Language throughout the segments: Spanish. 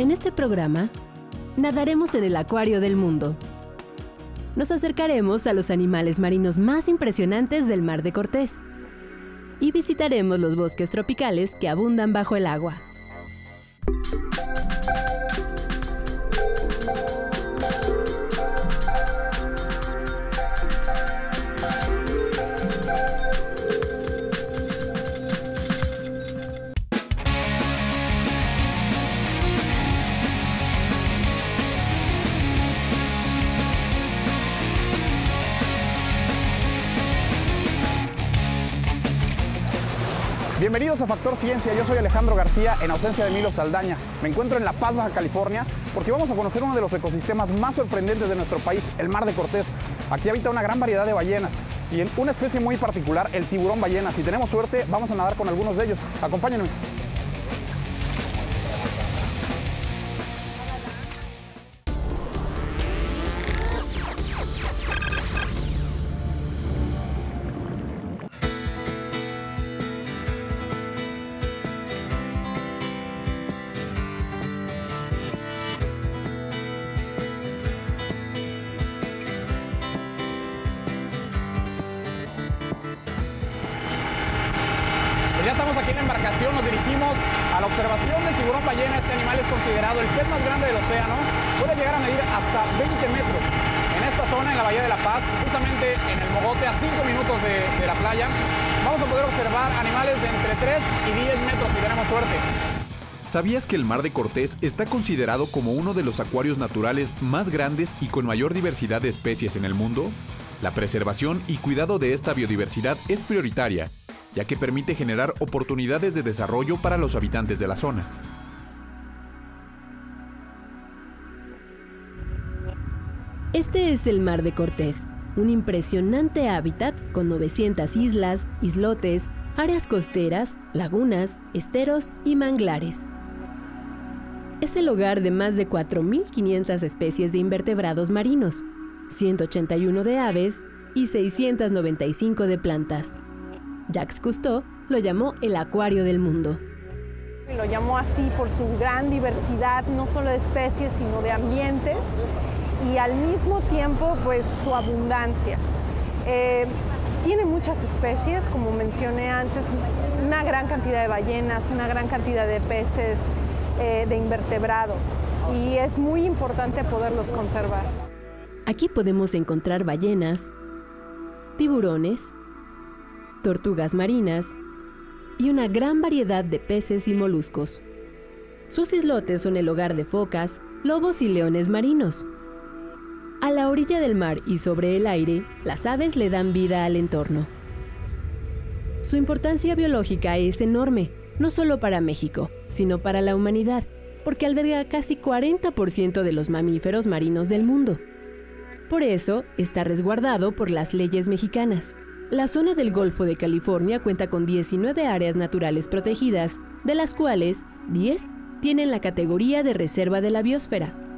En este programa, nadaremos en el acuario del mundo. Nos acercaremos a los animales marinos más impresionantes del Mar de Cortés y visitaremos los bosques tropicales que abundan bajo el agua. Ciencia, yo soy Alejandro García en ausencia de Milo Saldaña. Me encuentro en La Paz, Baja California, porque vamos a conocer uno de los ecosistemas más sorprendentes de nuestro país, el Mar de Cortés. Aquí habita una gran variedad de ballenas y en una especie muy particular, el tiburón ballena. Si tenemos suerte, vamos a nadar con algunos de ellos. Acompáñenme. ¿Sabías que el Mar de Cortés está considerado como uno de los acuarios naturales más grandes y con mayor diversidad de especies en el mundo? La preservación y cuidado de esta biodiversidad es prioritaria, ya que permite generar oportunidades de desarrollo para los habitantes de la zona. Este es el Mar de Cortés, un impresionante hábitat con 900 islas, islotes, áreas costeras, lagunas, esteros y manglares. Es el hogar de más de 4.500 especies de invertebrados marinos, 181 de aves y 695 de plantas. Jacques Cousteau lo llamó el acuario del mundo. Lo llamó así por su gran diversidad, no solo de especies, sino de ambientes y al mismo tiempo pues su abundancia. Eh, tiene muchas especies, como mencioné antes, una gran cantidad de ballenas, una gran cantidad de peces, eh, de invertebrados y es muy importante poderlos conservar. Aquí podemos encontrar ballenas, tiburones, tortugas marinas y una gran variedad de peces y moluscos. Sus islotes son el hogar de focas, lobos y leones marinos. A la orilla del mar y sobre el aire, las aves le dan vida al entorno. Su importancia biológica es enorme, no solo para México, sino para la humanidad, porque alberga casi 40% de los mamíferos marinos del mundo. Por eso, está resguardado por las leyes mexicanas. La zona del Golfo de California cuenta con 19 áreas naturales protegidas, de las cuales 10 tienen la categoría de reserva de la biosfera.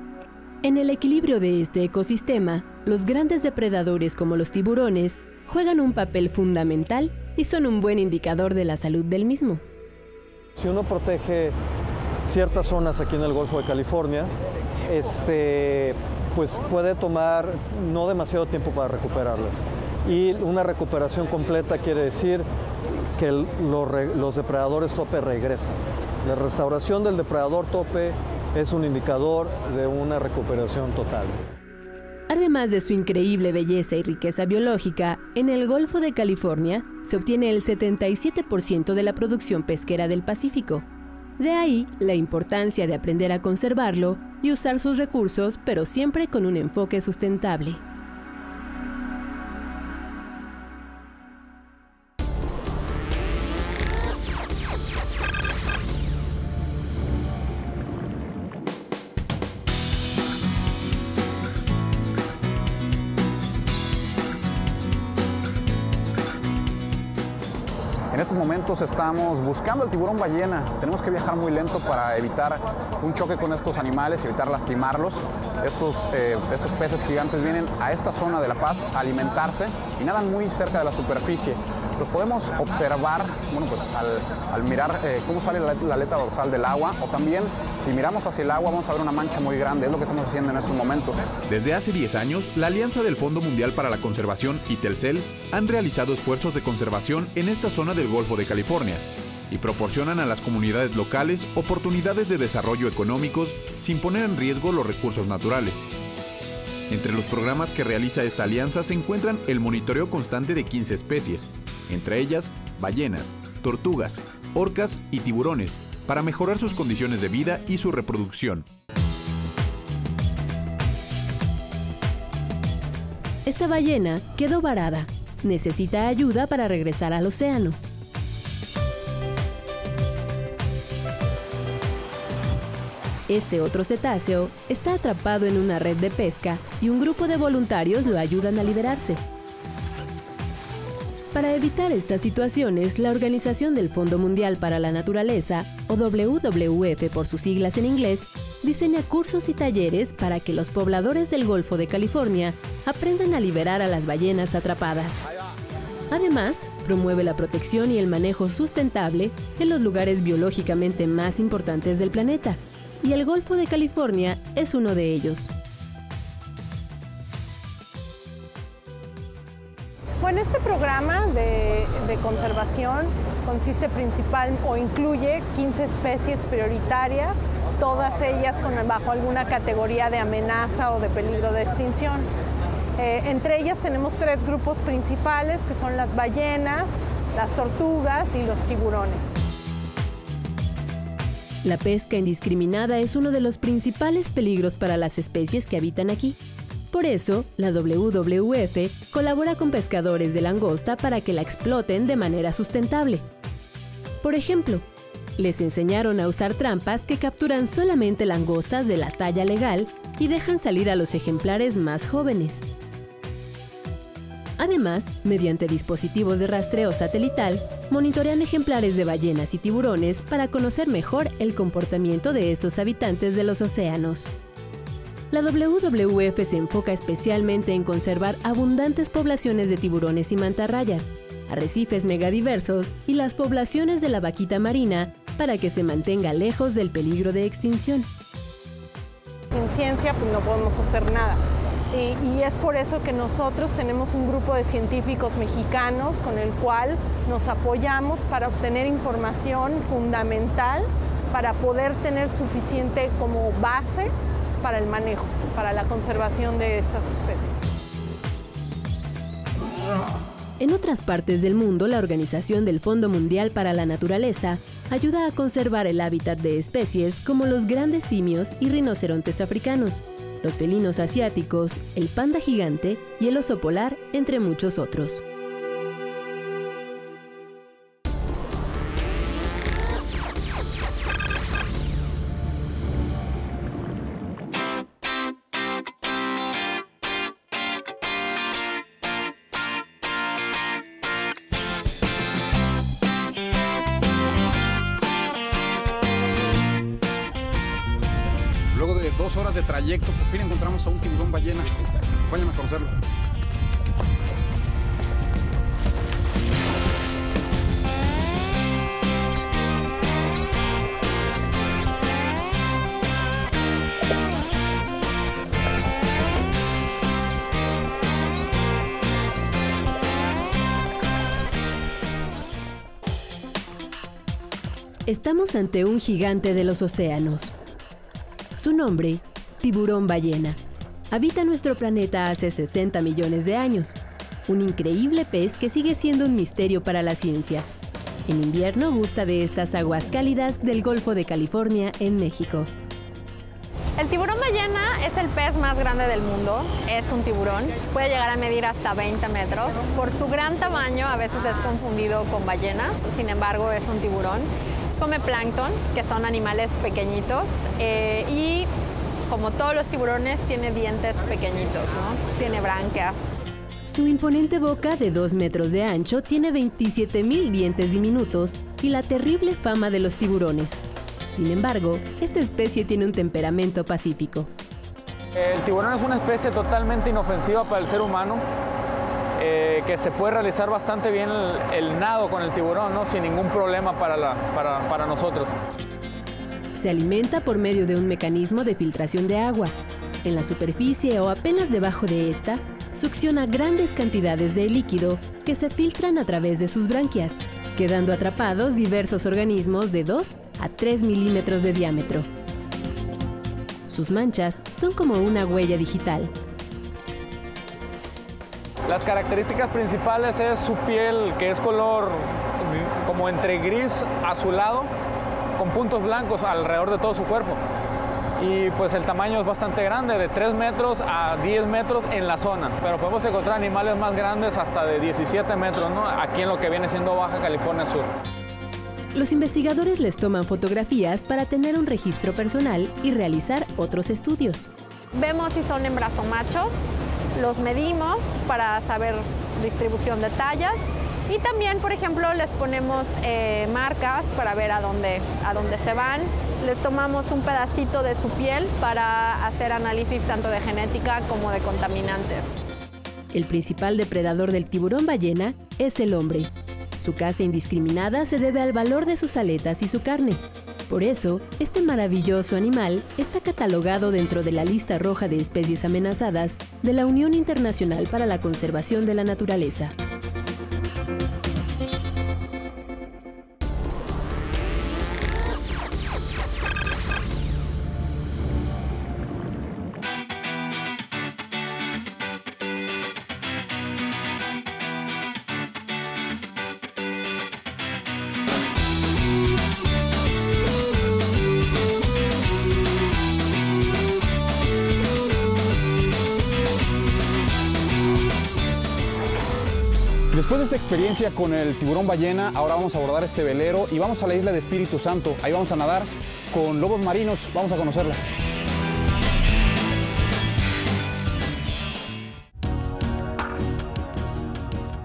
En el equilibrio de este ecosistema, los grandes depredadores como los tiburones juegan un papel fundamental y son un buen indicador de la salud del mismo. Si uno protege ciertas zonas aquí en el Golfo de California, este, pues puede tomar no demasiado tiempo para recuperarlas. Y una recuperación completa quiere decir que los, los depredadores tope regresan. La restauración del depredador tope es un indicador de una recuperación total. Además de su increíble belleza y riqueza biológica, en el Golfo de California se obtiene el 77% de la producción pesquera del Pacífico. De ahí la importancia de aprender a conservarlo y usar sus recursos, pero siempre con un enfoque sustentable. Estamos buscando el tiburón ballena. Tenemos que viajar muy lento para evitar un choque con estos animales, evitar lastimarlos. Estos, eh, estos peces gigantes vienen a esta zona de La Paz a alimentarse y nadan muy cerca de la superficie. Los podemos observar, bueno, pues al, mirar eh, cómo sale la, la, aleta dorsal del agua, o también si miramos hacia el agua vamos a ver una mancha muy grande, es lo que estamos haciendo en estos momentos. Desde hace 10 años, la Alianza del Fondo Mundial para la Conservación y Telcel han realizado esfuerzos de conservación en esta zona del Golfo de California y proporcionan a las comunidades locales oportunidades de desarrollo económicos sin poner en riesgo los recursos naturales. Entre los programas que realiza esta alianza se encuentran el monitoreo constante de 15 especies, entre ellas ballenas, tortugas, orcas y tiburones, para mejorar sus condiciones de vida y su reproducción. Esta ballena quedó varada. Necesita ayuda para regresar al océano. Este otro cetáceo está atrapado en una red de pesca y un grupo de voluntarios lo ayudan a liberarse. Para evitar estas situaciones, la Organización del Fondo Mundial para la Naturaleza, o WWF por sus siglas en inglés, diseña cursos y talleres para que los pobladores del Golfo de California aprendan a liberar a las ballenas atrapadas. Además, promueve la protección y el manejo sustentable en los lugares biológicamente más importantes del planeta, y el Golfo de California es uno de ellos. Este programa de, conservación consiste principal o incluye 15 especies prioritarias, todas ellas con, bajo alguna categoría de amenaza o de peligro de extinción. Eh, entre ellas tenemos tres grupos principales que son las ballenas, las tortugas y los tiburones. La pesca indiscriminada es uno de los principales peligros para las especies que habitan aquí. Por eso, la WWF colabora con pescadores de langosta para que la exploten de manera sustentable. Por ejemplo, les enseñaron a usar trampas que capturan solamente langostas de la talla legal y dejan salir a los ejemplares más jóvenes. Además, mediante dispositivos de rastreo satelital, monitorean ejemplares de ballenas y tiburones para conocer mejor el comportamiento de estos habitantes de los océanos. La WWF se enfoca especialmente en conservar abundantes poblaciones de tiburones y mantarrayas, arrecifes megadiversos y las poblaciones de la vaquita marina para que se mantenga lejos del peligro de extinción. En ciencia pues no podemos hacer nada y, es por eso que nosotros tenemos un grupo de científicos mexicanos con el cual nos apoyamos para obtener información fundamental para poder tener suficiente como base para el manejo, para la conservación de estas especies. En otras partes del mundo, la Organización del Fondo Mundial para la Naturaleza ayuda a conservar el hábitat de especies como los grandes simios y rinocerontes africanos, los felinos asiáticos, el panda gigante y el oso polar, entre muchos otros. Ballena. Vayan a conocerlo. Estamos ante un gigante de los océanos. Su nombre tiburón ballena. Habita nuestro planeta hace 60 millones de años. Un increíble pez que sigue siendo un misterio para la ciencia. En invierno gusta de estas aguas cálidas del Golfo de California en México. El tiburón ballena es el pez más grande del mundo, es un tiburón, puede llegar a medir hasta 20 metros. Por su gran tamaño a veces es confundido con ballenas, sin embargo es un tiburón. Come plancton, que son animales pequeñitos, eh, como todos los tiburones, tiene dientes pequeñitos, ¿no? Tiene branquias. Su imponente boca de 2 metros de ancho tiene 27.000 dientes diminutos y la terrible fama de los tiburones. Sin embargo, esta especie tiene un temperamento pacífico. El tiburón es una especie totalmente inofensiva para el ser humano. eh, que se puede realizar bastante bien el, nado con el tiburón, ¿no? sin ningún problema para, para, para nosotros. Se alimenta por medio de un mecanismo de filtración de agua. En la superficie o apenas debajo de esta, succiona grandes cantidades de líquido que se filtran a través de sus branquias, quedando atrapados diversos organismos de 2 a 3 milímetros de diámetro. Sus manchas son como una huella digital. Las características principales es su piel, que es color como entre gris azulado, con puntos blancos alrededor de todo su cuerpo y pues el tamaño es bastante grande, de 3 metros a 10 metros en la zona, pero podemos encontrar animales más grandes hasta de 17 metros, ¿no? aquí en lo que viene siendo Baja California Sur. Los investigadores les toman fotografías para tener un registro personal y realizar otros estudios. Vemos si son hembras o machos, los medimos para saber distribución de tallas y también, por ejemplo, les ponemos eh, marcas para ver a dónde, a dónde se van. Les tomamos un pedacito de su piel para hacer análisis tanto de genética como de contaminantes. El principal depredador del tiburón ballena es el hombre. Su caza indiscriminada se debe al valor de sus aletas y su carne. Por eso, este maravilloso animal está catalogado dentro de la lista roja de especies amenazadas de la Unión Internacional para la Conservación de la Naturaleza. Experiencia con el tiburón ballena, ahora vamos a abordar este velero y vamos a la isla de Espíritu Santo. Ahí vamos a nadar con lobos marinos, vamos a conocerla.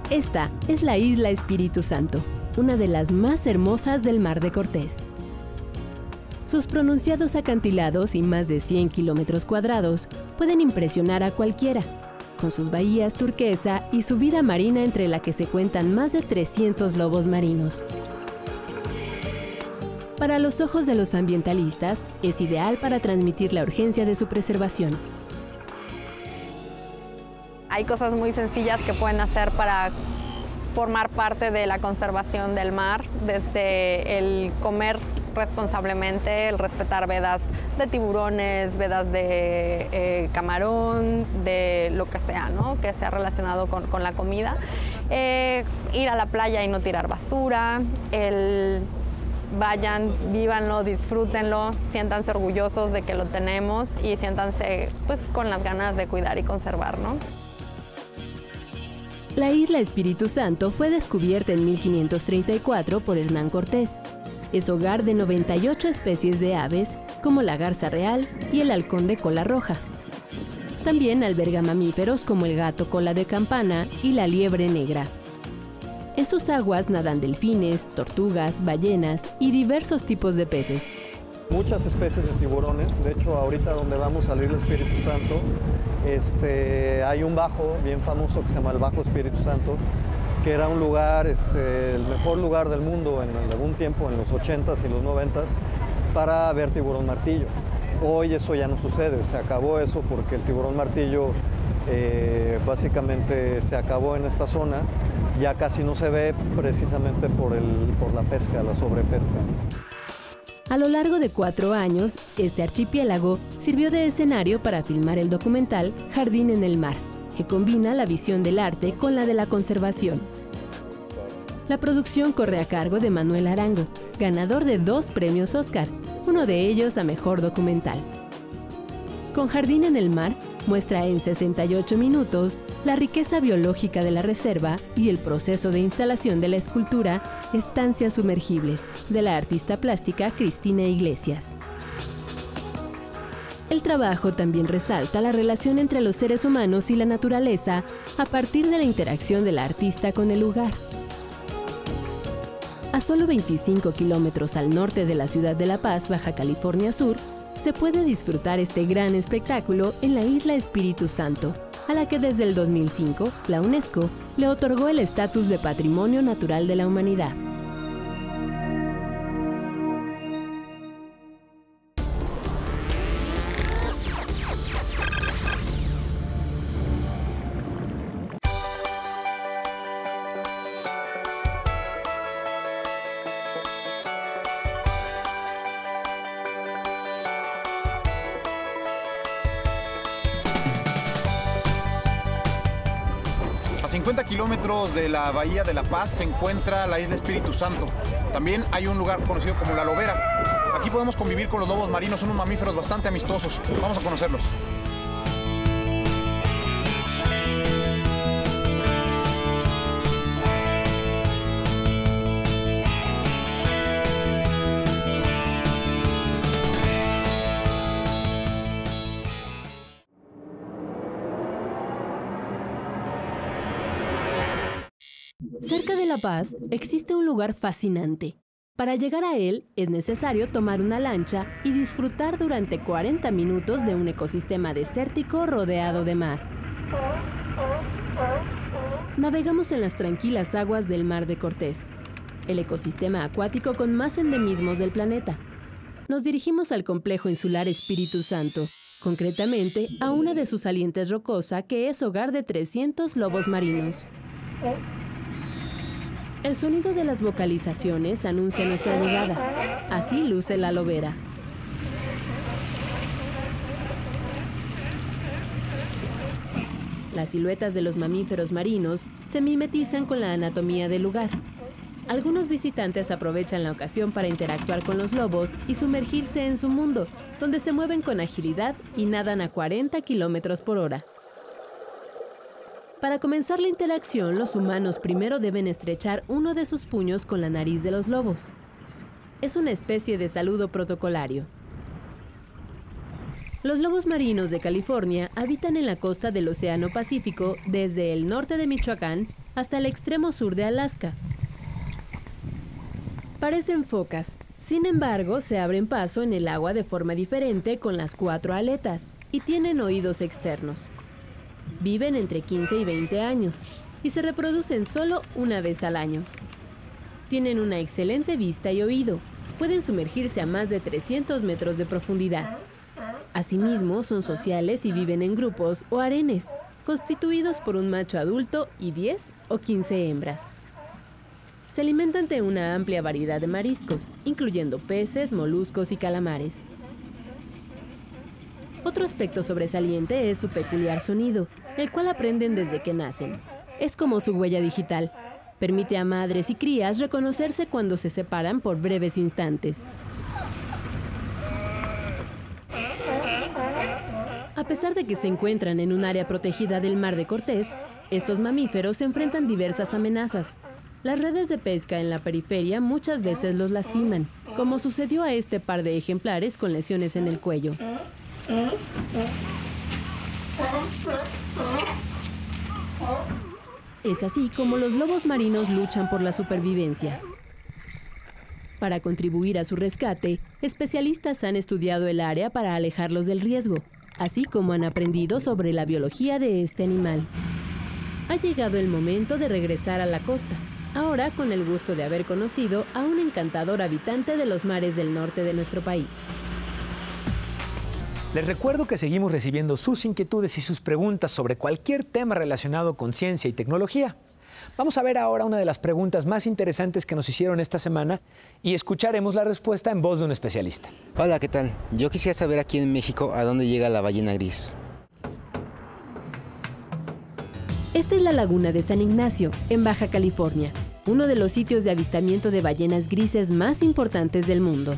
Esta es la isla Espíritu Santo, una de las más hermosas del Mar de Cortés. Sus pronunciados acantilados y más de 100 kilómetros cuadrados pueden impresionar a cualquiera con sus bahías turquesa y su vida marina entre la que se cuentan más de 300 lobos marinos. Para los ojos de los ambientalistas, es ideal para transmitir la urgencia de su preservación. Hay cosas muy sencillas que pueden hacer para formar parte de la conservación del mar, desde el comer responsablemente, el respetar vedas de tiburones, vedas de eh, camarón, de lo que sea, ¿no? Que sea relacionado con, la comida. Eh, ir a la playa y no tirar basura, el vayan, vívanlo, disfrútenlo, siéntanse orgullosos de que lo tenemos y siéntanse pues con las ganas de cuidar y conservar, ¿no? La isla Espíritu Santo fue descubierta en 1534 por Hernán Cortés es hogar de 98 especies de aves, como la garza real y el halcón de cola roja. También alberga mamíferos como el gato cola de campana y la liebre negra. En sus aguas nadan delfines, tortugas, ballenas y diversos tipos de peces. Muchas especies de tiburones, de hecho ahorita donde vamos a salir el Espíritu Santo, este, hay un bajo bien famoso que se llama el Bajo Espíritu Santo, que era un lugar, este, el mejor lugar del mundo en algún tiempo, en los 80s y los 90s, para ver tiburón martillo. Hoy eso ya no sucede, se acabó eso porque el tiburón martillo eh, básicamente se acabó en esta zona, ya casi no se ve precisamente por, el, por la pesca, la sobrepesca. A lo largo de cuatro años, este archipiélago sirvió de escenario para filmar el documental Jardín en el Mar, que combina la visión del arte con la de la conservación. La producción corre a cargo de Manuel Arango, ganador de dos premios Oscar, uno de ellos a Mejor Documental. Con Jardín en el Mar, muestra en 68 minutos la riqueza biológica de la reserva y el proceso de instalación de la escultura Estancias Sumergibles, de la artista plástica Cristina Iglesias. El trabajo también resalta la relación entre los seres humanos y la naturaleza a partir de la interacción de la artista con el lugar. A solo 25 kilómetros al norte de la ciudad de La Paz, Baja California Sur, se puede disfrutar este gran espectáculo en la isla Espíritu Santo, a la que desde el 2005 la UNESCO le otorgó el estatus de Patrimonio Natural de la Humanidad. De la Bahía de La Paz se encuentra la isla Espíritu Santo. También hay un lugar conocido como La Lobera. Aquí podemos convivir con los lobos marinos, son unos mamíferos bastante amistosos. Vamos a conocerlos. Cerca de La Paz existe un lugar fascinante. Para llegar a él es necesario tomar una lancha y disfrutar durante 40 minutos de un ecosistema desértico rodeado de mar. Navegamos en las tranquilas aguas del Mar de Cortés, el ecosistema acuático con más endemismos del planeta. Nos dirigimos al complejo insular Espíritu Santo, concretamente a una de sus salientes rocosa que es hogar de 300 lobos marinos. El sonido de las vocalizaciones anuncia nuestra llegada. Así luce la lobera. Las siluetas de los mamíferos marinos se mimetizan con la anatomía del lugar. Algunos visitantes aprovechan la ocasión para interactuar con los lobos y sumergirse en su mundo, donde se mueven con agilidad y nadan a 40 kilómetros por hora. Para comenzar la interacción, los humanos primero deben estrechar uno de sus puños con la nariz de los lobos. Es una especie de saludo protocolario. Los lobos marinos de California habitan en la costa del Océano Pacífico desde el norte de Michoacán hasta el extremo sur de Alaska. Parecen focas, sin embargo se abren paso en el agua de forma diferente con las cuatro aletas y tienen oídos externos. Viven entre 15 y 20 años y se reproducen solo una vez al año. Tienen una excelente vista y oído. Pueden sumergirse a más de 300 metros de profundidad. Asimismo, son sociales y viven en grupos o arenes, constituidos por un macho adulto y 10 o 15 hembras. Se alimentan de una amplia variedad de mariscos, incluyendo peces, moluscos y calamares. Otro aspecto sobresaliente es su peculiar sonido, el cual aprenden desde que nacen. Es como su huella digital. Permite a madres y crías reconocerse cuando se separan por breves instantes. A pesar de que se encuentran en un área protegida del Mar de Cortés, estos mamíferos se enfrentan diversas amenazas. Las redes de pesca en la periferia muchas veces los lastiman, como sucedió a este par de ejemplares con lesiones en el cuello. Es así como los lobos marinos luchan por la supervivencia. Para contribuir a su rescate, especialistas han estudiado el área para alejarlos del riesgo, así como han aprendido sobre la biología de este animal. Ha llegado el momento de regresar a la costa, ahora con el gusto de haber conocido a un encantador habitante de los mares del norte de nuestro país. Les recuerdo que seguimos recibiendo sus inquietudes y sus preguntas sobre cualquier tema relacionado con ciencia y tecnología. Vamos a ver ahora una de las preguntas más interesantes que nos hicieron esta semana y escucharemos la respuesta en voz de un especialista. Hola, ¿qué tal? Yo quisiera saber aquí en México a dónde llega la ballena gris. Esta es la laguna de San Ignacio, en Baja California, uno de los sitios de avistamiento de ballenas grises más importantes del mundo.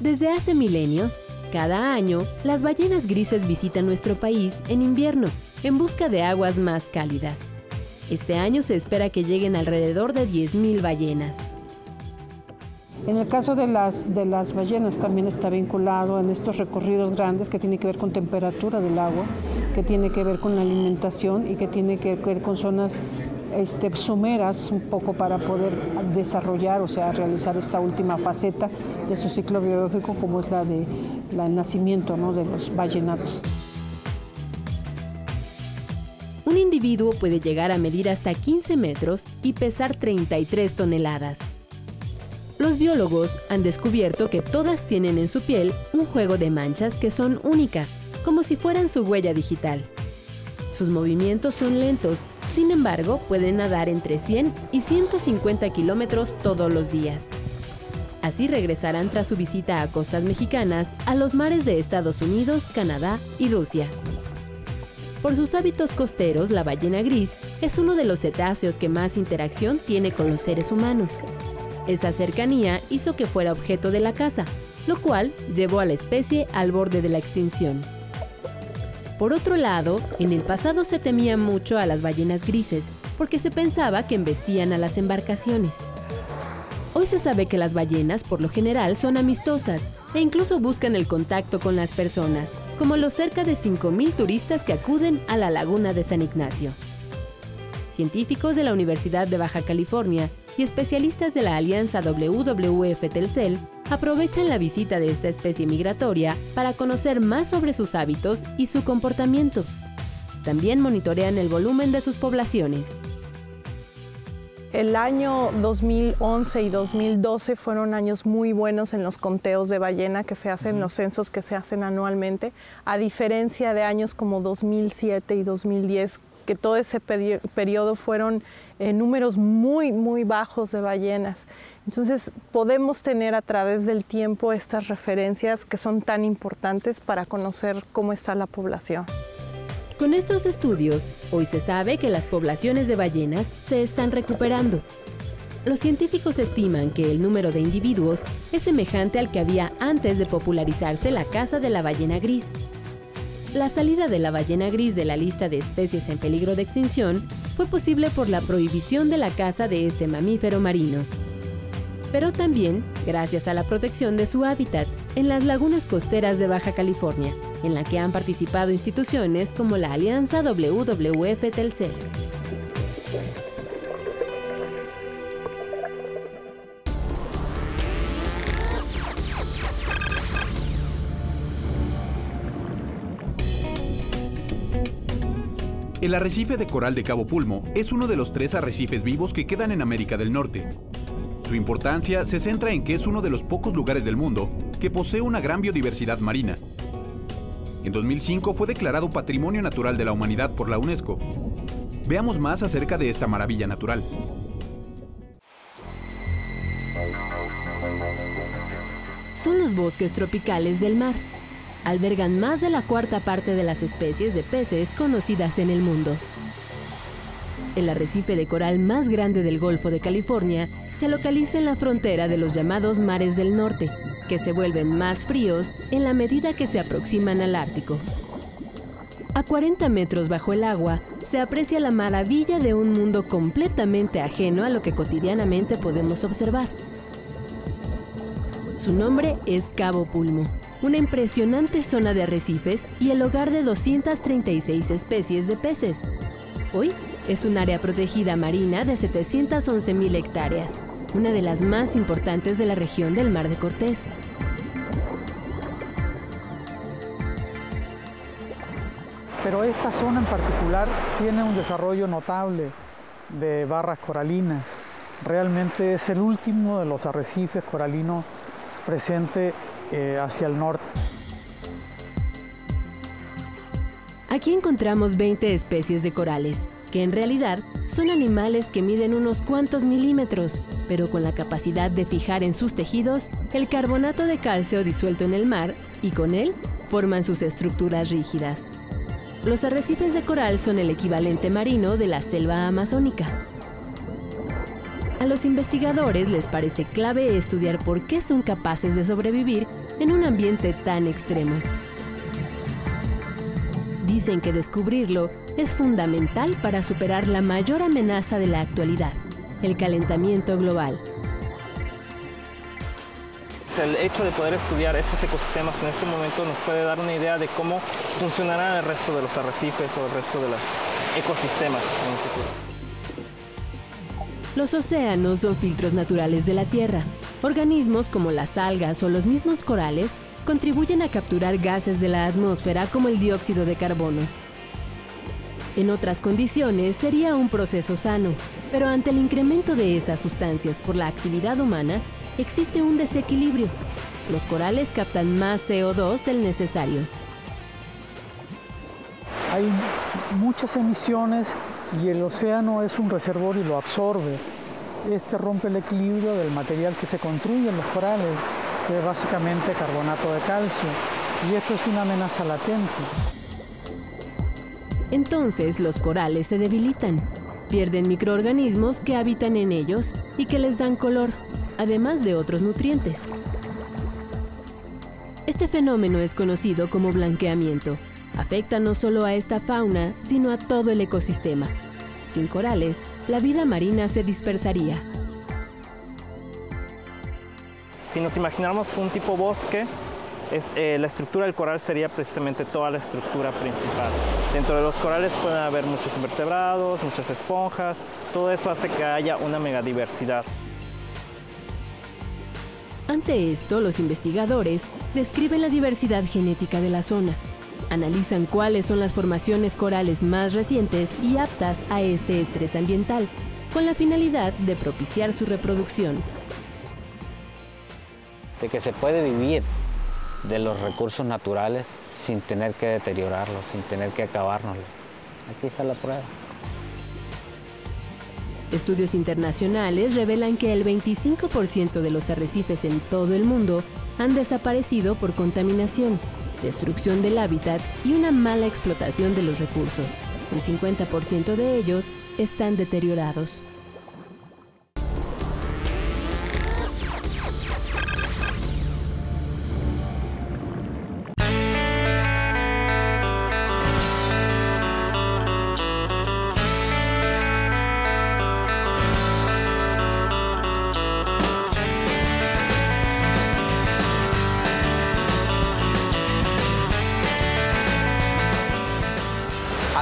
Desde hace milenios, cada año, las ballenas grises visitan nuestro país en invierno en busca de aguas más cálidas. Este año se espera que lleguen alrededor de 10.000 ballenas. En el caso de las, de las ballenas también está vinculado en estos recorridos grandes que tiene que ver con temperatura del agua, que tiene que ver con la alimentación y que tiene que ver con zonas este, sumeras un poco para poder desarrollar, o sea, realizar esta última faceta de su ciclo biológico como es la de la, nacimiento ¿no? de los ballenatos. individuo puede llegar a medir hasta 15 metros y pesar 33 toneladas. Los biólogos han descubierto que todas tienen en su piel un juego de manchas que son únicas, como si fueran su huella digital. Sus movimientos son lentos, sin embargo pueden nadar entre 100 y 150 kilómetros todos los días. Así regresarán tras su visita a costas mexicanas a los mares de Estados Unidos, Canadá y Rusia. Por sus hábitos costeros, la ballena gris es uno de los cetáceos que más interacción tiene con los seres humanos. Esa cercanía hizo que fuera objeto de la caza, lo cual llevó a la especie al borde de la extinción. Por otro lado, en el pasado se temía mucho a las ballenas grises porque se pensaba que embestían a las embarcaciones. Hoy se sabe que las ballenas por lo general son amistosas e incluso buscan el contacto con las personas, como los cerca de 5.000 turistas que acuden a la laguna de San Ignacio. Científicos de la Universidad de Baja California y especialistas de la alianza WWF Telcel aprovechan la visita de esta especie migratoria para conocer más sobre sus hábitos y su comportamiento. También monitorean el volumen de sus poblaciones. El año 2011 y 2012 fueron años muy buenos en los conteos de ballena que se hacen, los censos que se hacen anualmente, a diferencia de años como 2007 y 2010 que todo ese periodo fueron eh, números muy, muy bajos de ballenas. Entonces podemos tener a través del tiempo estas referencias que son tan importantes para conocer cómo está la población. Con estos estudios, hoy se sabe que las poblaciones de ballenas se están recuperando. Los científicos estiman que el número de individuos es semejante al que había antes de popularizarse la caza de la ballena gris, la salida de la ballena gris de la lista de especies en peligro de extinción fue posible por la prohibición de la caza de este mamífero marino. Pero también gracias a la protección de su hábitat en las lagunas costeras de Baja California, en la que han participado instituciones como la Alianza WWF Telcel. El arrecife de coral de Cabo Pulmo es uno de los tres arrecifes vivos que quedan en América del Norte. Su importancia se centra en que es uno de los pocos lugares del mundo que posee una gran biodiversidad marina. En 2005 fue declarado Patrimonio Natural de la Humanidad por la UNESCO. Veamos más acerca de esta maravilla natural. Son los bosques tropicales del mar, albergan más de la cuarta parte de las especies de peces conocidas en el mundo. El arrecife de coral más grande del Golfo de California se localiza en la frontera de los llamados mares del norte, que se vuelven más fríos en la medida que se aproximan al Ártico. A 40 metros bajo el agua se aprecia la maravilla de un mundo completamente ajeno a lo que cotidianamente podemos observar. Su nombre es Cabo Pulmo una impresionante zona de arrecifes y el hogar de 236 especies de peces. Hoy es un área protegida marina de 711.000 hectáreas, una de las más importantes de la región del Mar de Cortés. Pero esta zona en particular tiene un desarrollo notable de barras coralinas. Realmente es el último de los arrecifes coralinos presente eh, hacia el norte. Aquí encontramos 20 especies de corales, que en realidad son animales que miden unos cuantos milímetros, pero con la capacidad de fijar en sus tejidos el carbonato de calcio disuelto en el mar y con él forman sus estructuras rígidas. Los arrecifes de coral son el equivalente marino de la selva amazónica. A los investigadores les parece clave estudiar por qué son capaces de sobrevivir en un ambiente tan extremo. Dicen que descubrirlo es fundamental para superar la mayor amenaza de la actualidad, el calentamiento global. El hecho de poder estudiar estos ecosistemas en este momento nos puede dar una idea de cómo funcionará el resto de los arrecifes o el resto de los ecosistemas en el futuro. Los océanos son filtros naturales de la Tierra. Organismos como las algas o los mismos corales contribuyen a capturar gases de la atmósfera como el dióxido de carbono. En otras condiciones sería un proceso sano, pero ante el incremento de esas sustancias por la actividad humana, existe un desequilibrio. Los corales captan más CO2 del necesario. Hay muchas emisiones y el océano es un reservorio y lo absorbe. Este rompe el equilibrio del material que se construye en los corales, que es básicamente carbonato de calcio, y esto es una amenaza latente. Entonces los corales se debilitan, pierden microorganismos que habitan en ellos y que les dan color, además de otros nutrientes. Este fenómeno es conocido como blanqueamiento. Afecta no solo a esta fauna, sino a todo el ecosistema. Sin corales, la vida marina se dispersaría. Si nos imaginamos un tipo bosque, es, eh, la estructura del coral sería precisamente toda la estructura principal. Dentro de los corales pueden haber muchos invertebrados, muchas esponjas, todo eso hace que haya una megadiversidad. Ante esto, los investigadores describen la diversidad genética de la zona, analizan cuáles son las formaciones corales más recientes y aptas a este estrés ambiental, con la finalidad de propiciar su reproducción. De que se puede vivir de los recursos naturales sin tener que deteriorarlos, sin tener que acabárnoslos. Aquí está la prueba. Estudios internacionales revelan que el 25% de los arrecifes en todo el mundo han desaparecido por contaminación, destrucción del hábitat y una mala explotación de los recursos. El 50% de ellos están deteriorados.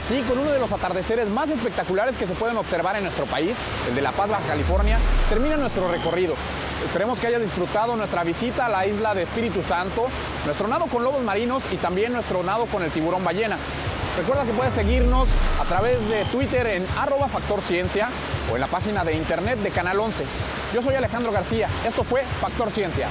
Así, con uno de los atardeceres más espectaculares que se pueden observar en nuestro país, el de La Paz, California, termina nuestro recorrido. Esperemos que hayas disfrutado nuestra visita a la isla de Espíritu Santo, nuestro nado con lobos marinos y también nuestro nado con el tiburón ballena. Recuerda que puedes seguirnos a través de Twitter en arroba Factor Ciencia o en la página de internet de Canal 11. Yo soy Alejandro García. Esto fue Factor Ciencia.